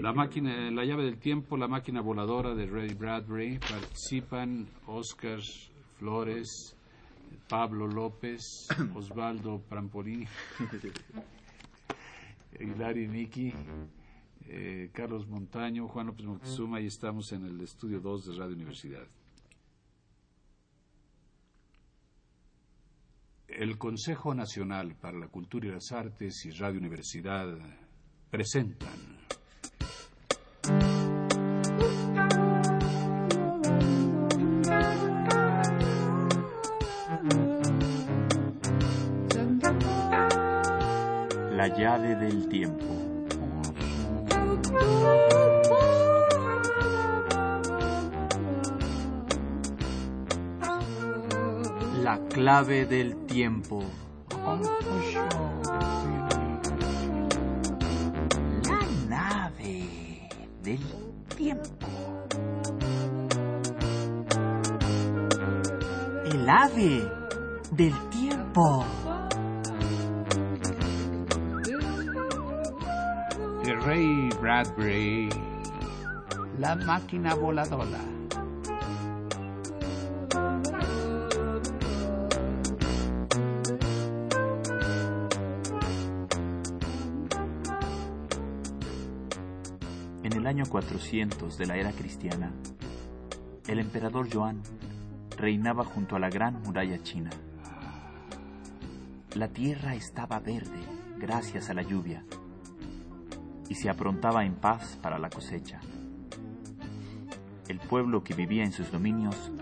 La máquina, la llave del tiempo, la máquina voladora de Ray Bradbury. Participan Oscar Flores, Pablo López, Osvaldo Prampolini, Hilari Niki, eh, Carlos Montaño, Juan López Moctezuma y estamos en el estudio 2 de Radio Universidad. El Consejo Nacional para la Cultura y las Artes y Radio Universidad presentan La llave del tiempo. La clave del tiempo. Tiempo. El ave del tiempo. Ray Bradbury, La máquina voladora. En el año 400 de la era cristiana, el emperador Joan reinaba junto a la gran muralla china. La tierra estaba verde gracias a la lluvia y se aprontaba en paz para la cosecha. El pueblo que vivía en sus dominios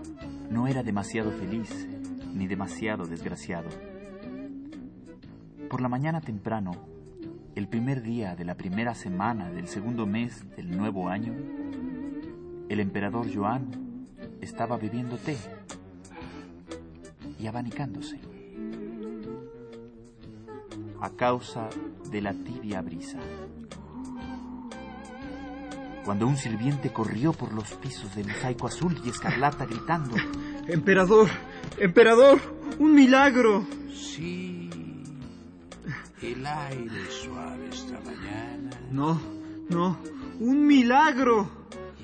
no era demasiado feliz ni demasiado desgraciado. Por la mañana temprano, el primer día de la primera semana del segundo mes del nuevo año, el emperador Joan estaba bebiendo té y abanicándose a causa de la tibia brisa. Cuando un sirviente corrió por los pisos de mosaico azul y escarlata gritando, Emperador, emperador, un milagro. Sí, el aire suave esta mañana No, no, un milagro.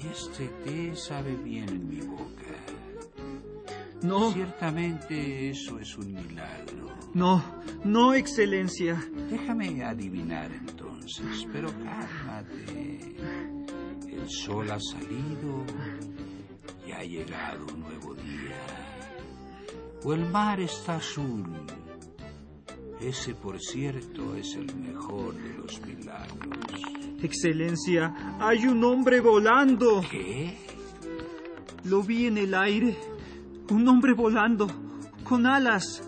y este té sabe bien en mi boca. No, Ciertamente eso es un milagro. no, no, excelencia. Déjame adivinar entonces, pero cálmate. El sol ha salido y ha llegado un nuevo día. O el mar está azul. Ese, por cierto, es el mejor de los milagros. Excelencia, hay un hombre volando. ¿Qué? Lo vi en el aire. Un hombre volando, con alas.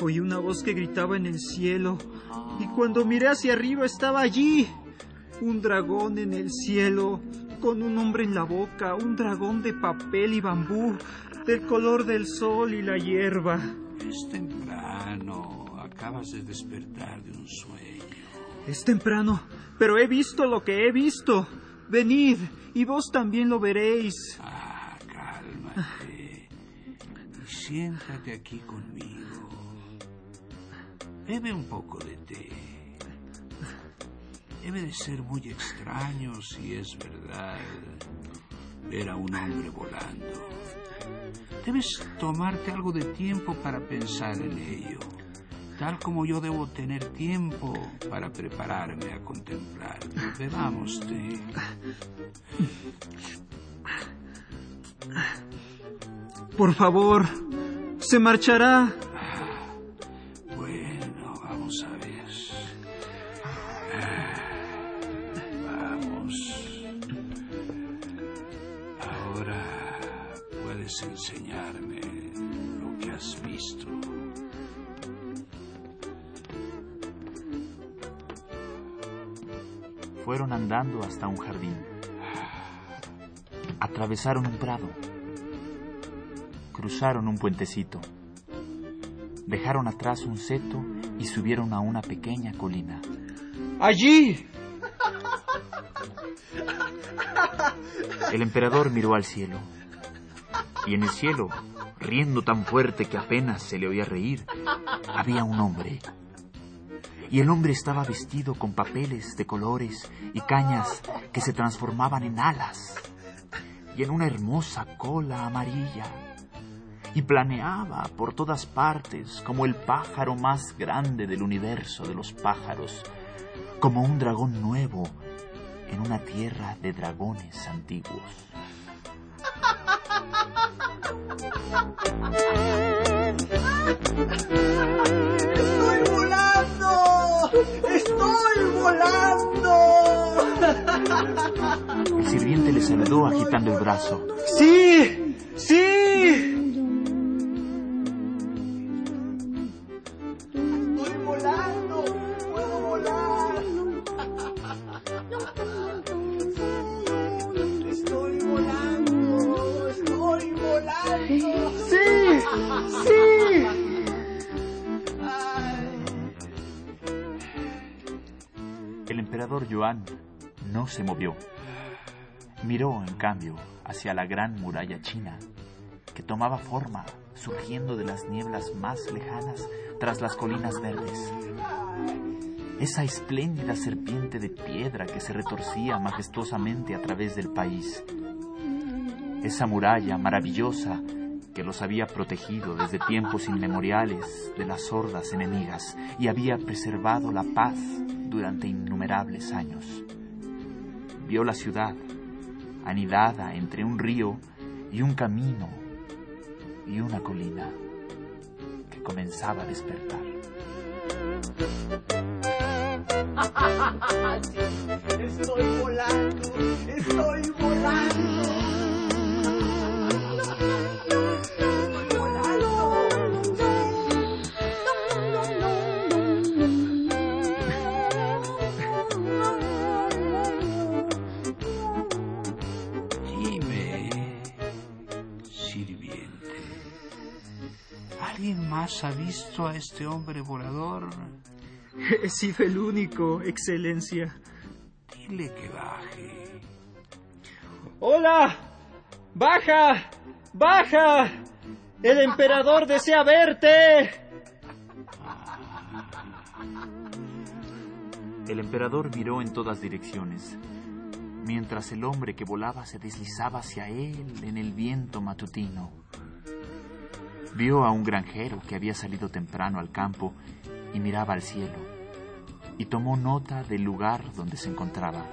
Oí una voz que gritaba en el cielo. Y cuando miré hacia arriba estaba allí. Un dragón en el cielo, con un hombre en la boca. Un dragón de papel y bambú, del color del sol y la hierba. Es temprano. Acabas de despertar de un sueño. Es temprano, pero he visto lo que he visto. Venid, y vos también lo veréis. Ah, cálmate. Y siéntate aquí conmigo. Bebe un poco de té. Debe de ser muy extraño si es verdad ver a un hombre volando. Debes tomarte algo de tiempo para pensar en ello, tal como yo debo tener tiempo para prepararme a contemplarlo. Bebamos té. Por favor, se marchará. Bueno, vamos a ver. Vamos. Ahora puedes enseñarme lo que has visto. Fueron andando hasta un jardín. Atravesaron un prado. Cruzaron un puentecito. Dejaron atrás un seto y subieron a una pequeña colina. Allí. El emperador miró al cielo. Y en el cielo, riendo tan fuerte que apenas se le oía reír, había un hombre. Y el hombre estaba vestido con papeles de colores y cañas que se transformaban en alas y en una hermosa cola amarilla y planeaba por todas partes como el pájaro más grande del universo de los pájaros, como un dragón nuevo en una tierra de dragones antiguos. Le saludó agitando el brazo. ¡Sí! Cambio, hacia la gran muralla china, que tomaba forma surgiendo de las nieblas más lejanas tras las colinas verdes. Esa espléndida serpiente de piedra que se retorcía majestuosamente a través del país. Esa muralla maravillosa que los había protegido desde tiempos inmemoriales de las hordas enemigas y había preservado la paz durante innumerables años. Vio la ciudad anidada entre un río y un camino y una colina que comenzaba a despertar. ¡Estoy volando! ¡Estoy volando! ¿Alguien más ha visto a este hombre volador? He sido el único, Excelencia. Dile que baje. ¡Hola! ¡Baja! ¡Baja! ¡El emperador desea verte! El emperador miró en todas direcciones, mientras el hombre que volaba se deslizaba hacia él en el viento matutino. Vio a un granjero que había salido temprano al campo y miraba al cielo, y tomó nota del lugar donde se encontraba.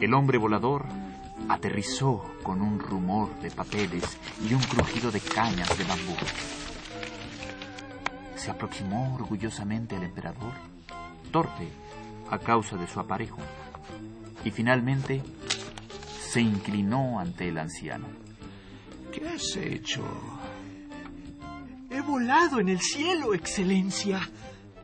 El hombre volador aterrizó con un rumor de papeles y un crujido de cañas de bambú. Se aproximó orgullosamente al emperador, torpe a causa de su aparejo, y finalmente se inclinó ante el anciano. ¿Qué has hecho? He volado en el cielo, Excelencia.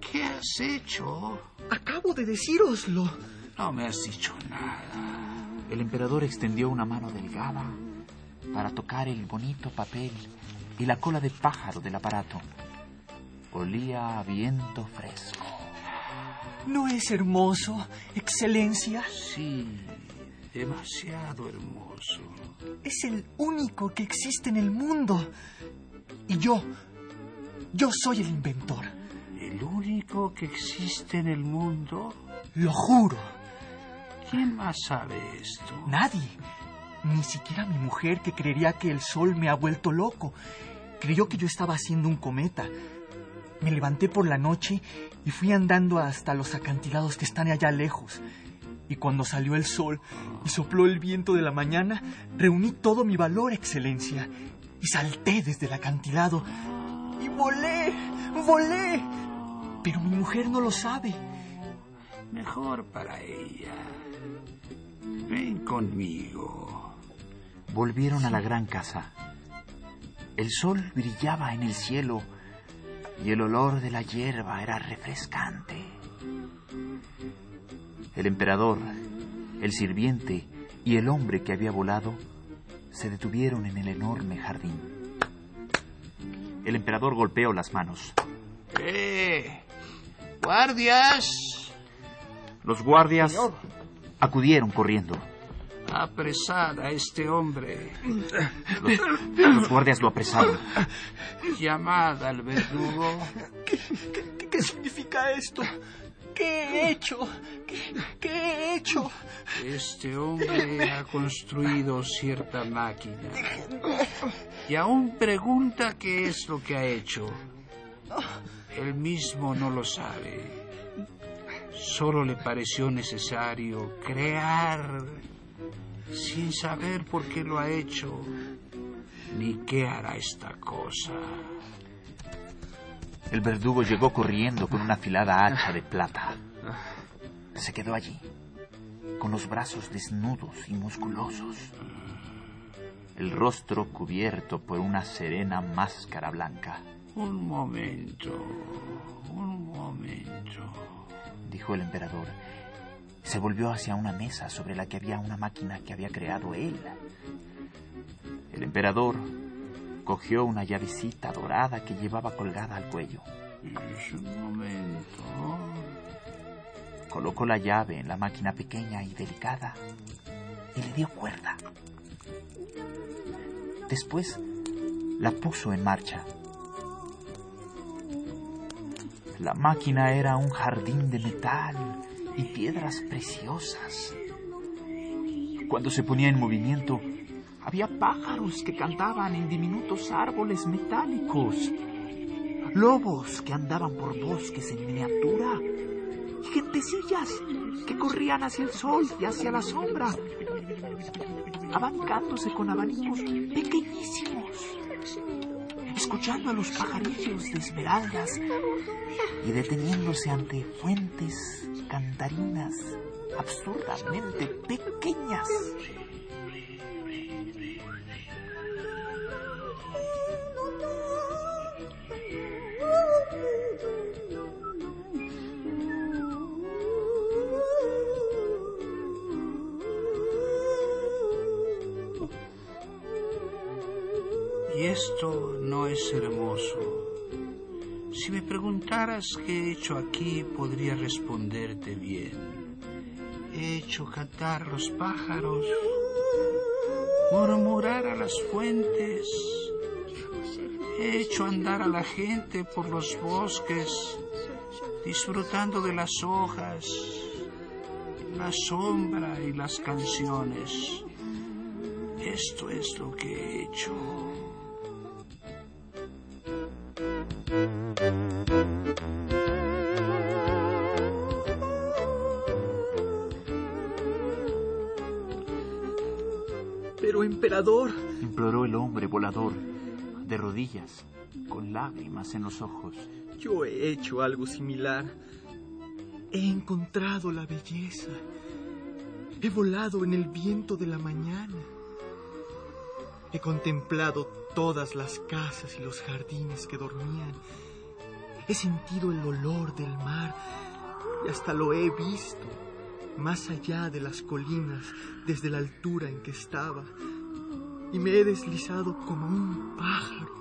¿Qué has hecho? Acabo de decíroslo. No me has dicho nada. El emperador extendió una mano delgada para tocar el bonito papel y la cola de pájaro del aparato. Olía a viento fresco. ¿No es hermoso, Excelencia? Sí, demasiado hermoso. Es el único que existe en el mundo. Y yo, yo soy el inventor. ¿El único que existe en el mundo? Lo juro. ¿Quién más sabe esto? Nadie. Ni siquiera mi mujer que creería que el sol me ha vuelto loco. Creyó que yo estaba haciendo un cometa. Me levanté por la noche y fui andando hasta los acantilados que están allá lejos. Y cuando salió el sol y sopló el viento de la mañana, reuní todo mi valor, Excelencia, y salté desde el acantilado. Y volé, volé. Pero mi mujer no lo sabe. Mejor para ella. Ven conmigo. Volvieron a la gran casa. El sol brillaba en el cielo y el olor de la hierba era refrescante. El emperador, el sirviente y el hombre que había volado se detuvieron en el enorme jardín. El emperador golpeó las manos. ¡Eh! ¡Guardias! Los guardias acudieron corriendo. Apresad a este hombre. Los, guardias lo apresaron. Llamad al verdugo. ¿Qué, qué, significa esto? ¿Qué he hecho? ¿Qué, ¿Qué, he hecho? Este hombre ha construido cierta máquina. Y aún pregunta qué es lo que ha hecho. Él mismo no lo sabe. Solo le pareció necesario crear sin saber por qué lo ha hecho ni qué hará esta cosa. El verdugo llegó corriendo con una afilada hacha de plata. Se quedó allí, con los brazos desnudos y musculosos, el rostro cubierto por una serena máscara blanca. Un momento, un momento, dijo el emperador se volvió hacia una mesa sobre la que había una máquina que había creado él. El emperador cogió una llavecita dorada que llevaba colgada al cuello. Un momento. Colocó la llave en la máquina pequeña y delicada y le dio cuerda. Después la puso en marcha. La máquina era un jardín de metal y piedras preciosas. Cuando se ponía en movimiento, había pájaros que cantaban en diminutos árboles metálicos, lobos que andaban por bosques en miniatura, y gentecillas que corrían hacia el sol y hacia la sombra, abanicándose con abanicos pequeñísimos, escuchando a los pajarillos de esmeraldas. Y deteniéndose ante fuentes cantarinas absurdamente pequeñas. Qué he hecho aquí, podría responderte bien. He hecho cantar los pájaros, murmurar a las fuentes, he hecho andar a la gente por los bosques, disfrutando de las hojas, la sombra y las canciones. Esto es lo que he hecho. Emperador, imploró el hombre volador, de rodillas, con lágrimas en los ojos. Yo he hecho algo similar. He encontrado la belleza. He volado en el viento de la mañana. He contemplado todas las casas y los jardines que dormían. He sentido el olor del mar y hasta lo he visto más allá de las colinas desde la altura en que estaba. Y me he deslizado como un pájaro.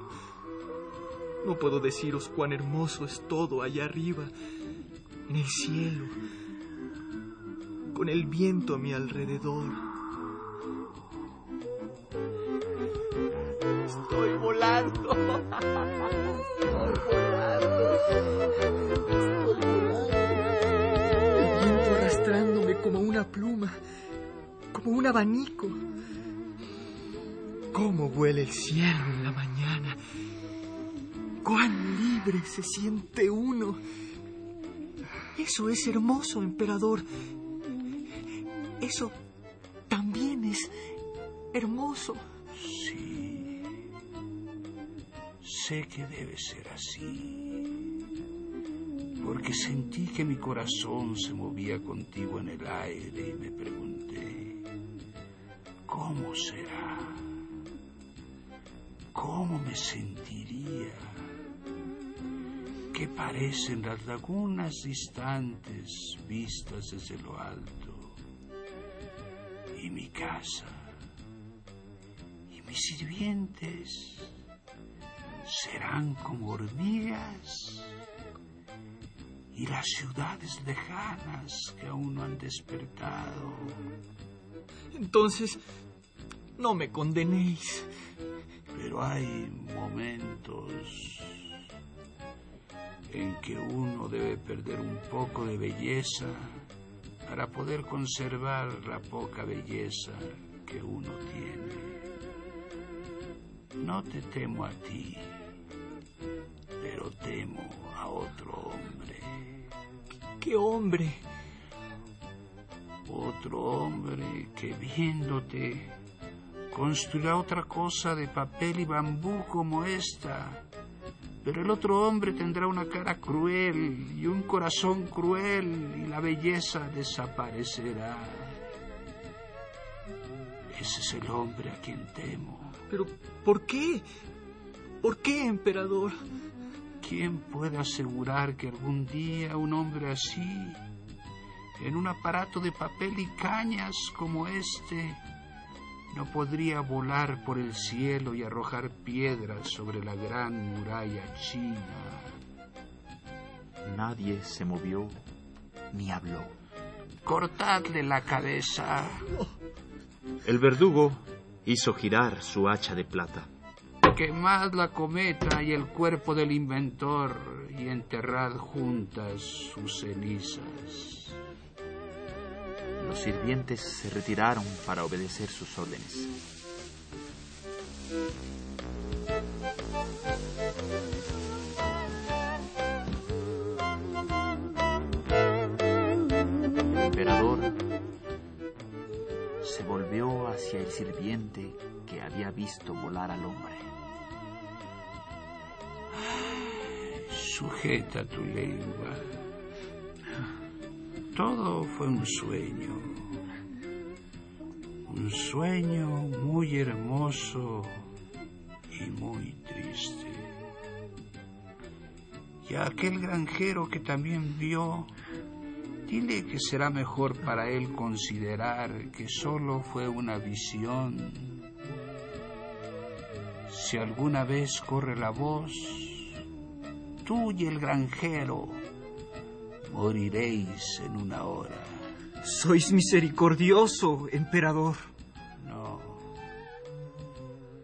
No puedo deciros cuán hermoso es todo allá arriba, en el cielo, con el viento a mi alrededor. Estoy volando. Estoy volando. Estoy volando. El viento arrastrándome como una pluma, como un abanico. ¿Cómo huele el cielo en la mañana? ¡Cuán libre se siente uno! Eso es hermoso, emperador. Eso también es hermoso. Sí. Sé que debe ser así. Porque sentí que mi corazón se movía contigo en el aire y me pregunté, ¿cómo será? ¿Cómo me sentiría? ¿Qué parecen las lagunas distantes vistas desde lo alto? Y mi casa. Y mis sirvientes serán como hormigas. Y las ciudades lejanas que aún no han despertado. Entonces, no me condenéis. Pero hay momentos en que uno debe perder un poco de belleza para poder conservar la poca belleza que uno tiene. No te temo a ti, pero temo a otro hombre. ¿Qué hombre? Otro hombre que viéndote construirá otra cosa de papel y bambú como esta. Pero el otro hombre tendrá una cara cruel y un corazón cruel y la belleza desaparecerá. Ese es el hombre a quien temo. Pero, ¿por qué? ¿Por qué, emperador? ¿Quién puede asegurar que algún día un hombre así, en un aparato de papel y cañas como este, no podría volar por el cielo y arrojar piedras sobre la gran muralla china? Nadie se movió ni habló. Cortadle la cabeza. El verdugo hizo girar su hacha de plata. Quemad la cometa y el cuerpo del inventor y enterrad juntas sus cenizas. Los sirvientes se retiraron para obedecer sus órdenes. El emperador se volvió hacia el sirviente que había visto volar al hombre. Sujeta tu lengua. Todo fue un sueño. Un sueño muy hermoso y muy triste. Y aquel granjero que también vio, dile que será mejor para él considerar que solo fue una visión. Si alguna vez corre la voz, tú y el granjero moriréis en una hora. Sois misericordioso, emperador. No,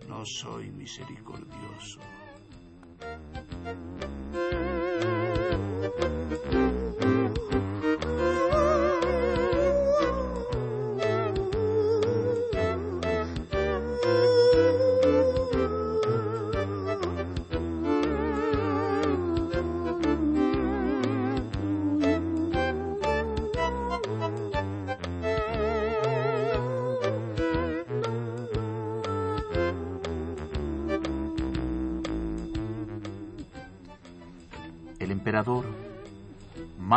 no soy misericordioso.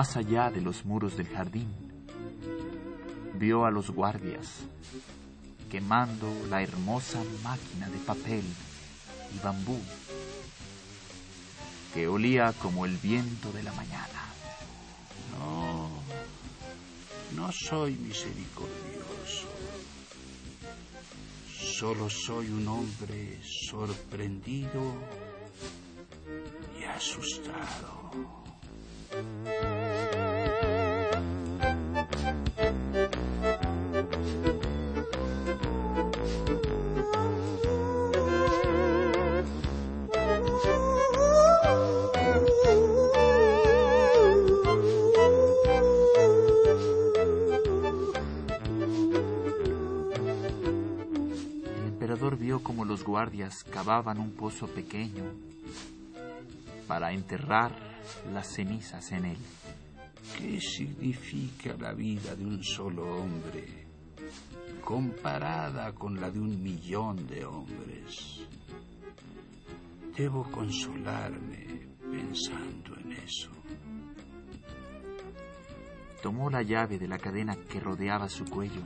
Más allá de los muros del jardín, vio a los guardias quemando la hermosa máquina de papel y bambú que olía como el viento de la mañana. No, no soy misericordioso. Solo soy un hombre sorprendido y asustado. Cavaban un pozo pequeño para enterrar las cenizas en él. ¿Qué significa la vida de un solo hombre comparada con la de un millón de hombres? Debo consolarme pensando en eso. Tomó la llave de la cadena que rodeaba su cuello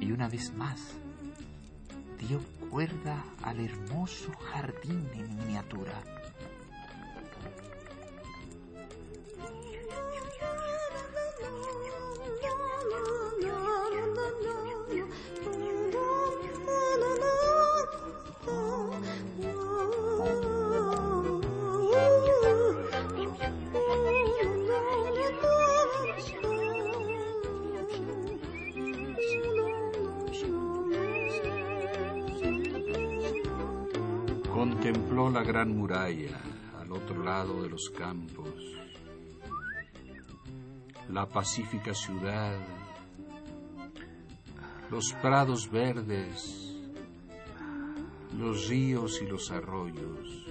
y una vez más dio cuerda al hermoso jardín en miniatura. Contempló la gran muralla al otro lado de los campos, la pacífica ciudad, los prados verdes, los ríos y los arroyos.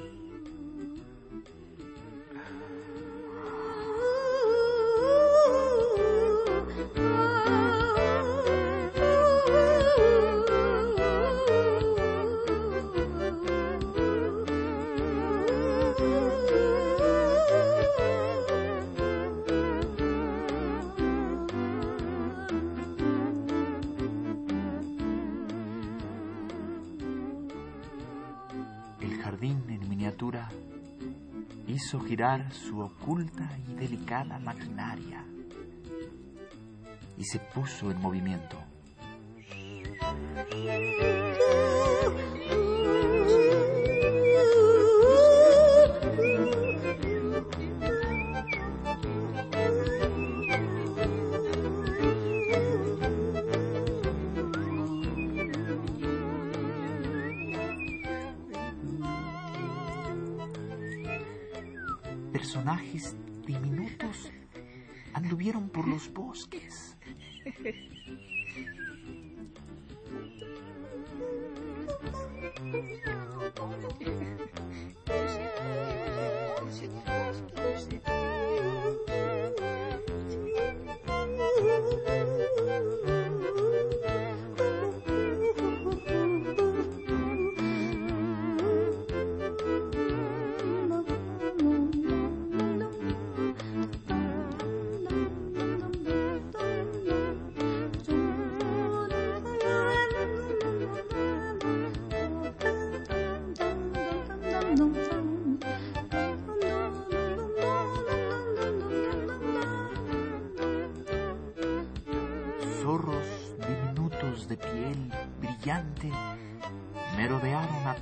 Su oculta y delicada maquinaria y se puso en movimiento.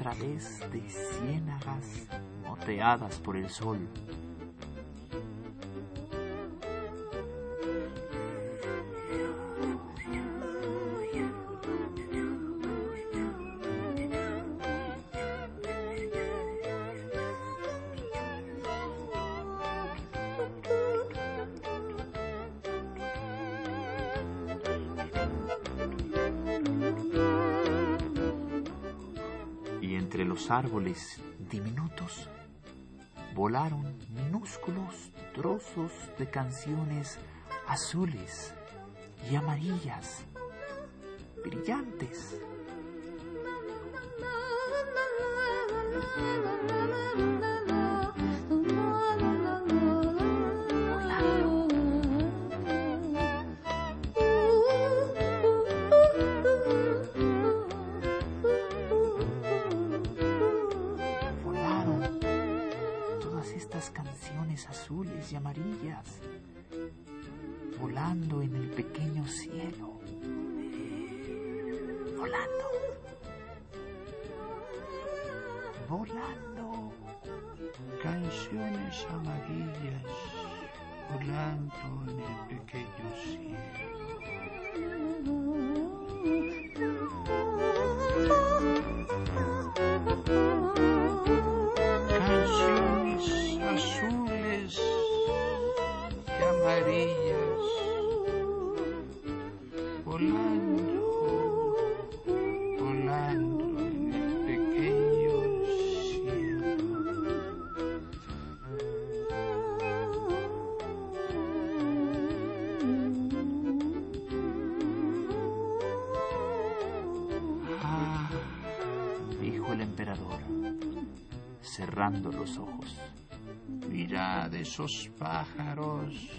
Través de ciénagas moteadas por el sol. Árboles diminutos volaron minúsculos trozos de canciones azules y amarillas, brillantes. Volando, volando. Canciones amarillas, volando en el pequeño cielo. cerrando ο σπάχαρος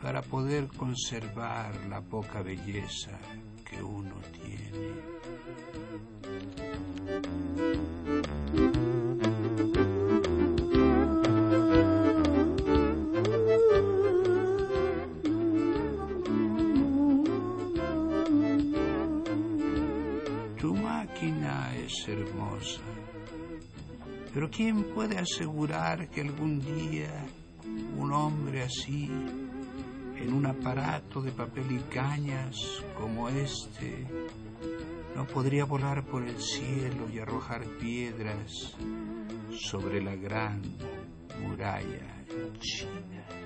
para poder conservar la poca belleza que uno tiene. Tu máquina es hermosa, pero ¿quién puede asegurar que algún día un hombre así en un aparato de papel y cañas como este, no podría volar por el cielo y arrojar piedras sobre la gran muralla china.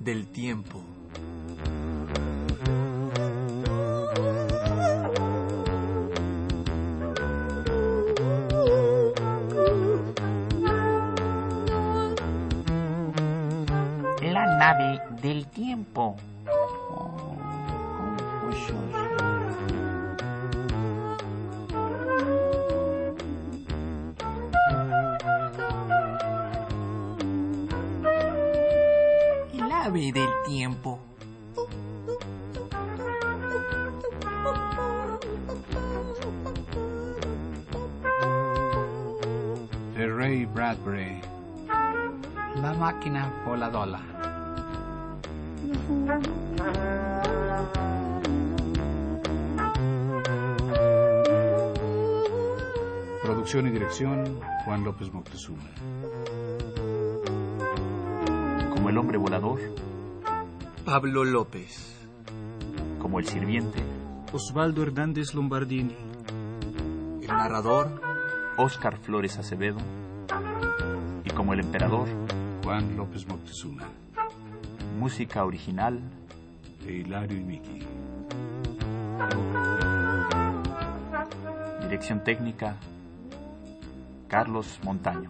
del tiempo. La nave del tiempo. Máquina voladora. Producción y dirección Juan López Moctezuma. Como el hombre volador, Pablo López. como el sirviente, Osvaldo Hernández Lombardini. El narrador. Óscar Flores Acevedo, y como el emperador, Juan López Moctezuma. música original, De Hilario y Miki. dirección técnica, Carlos Montaño.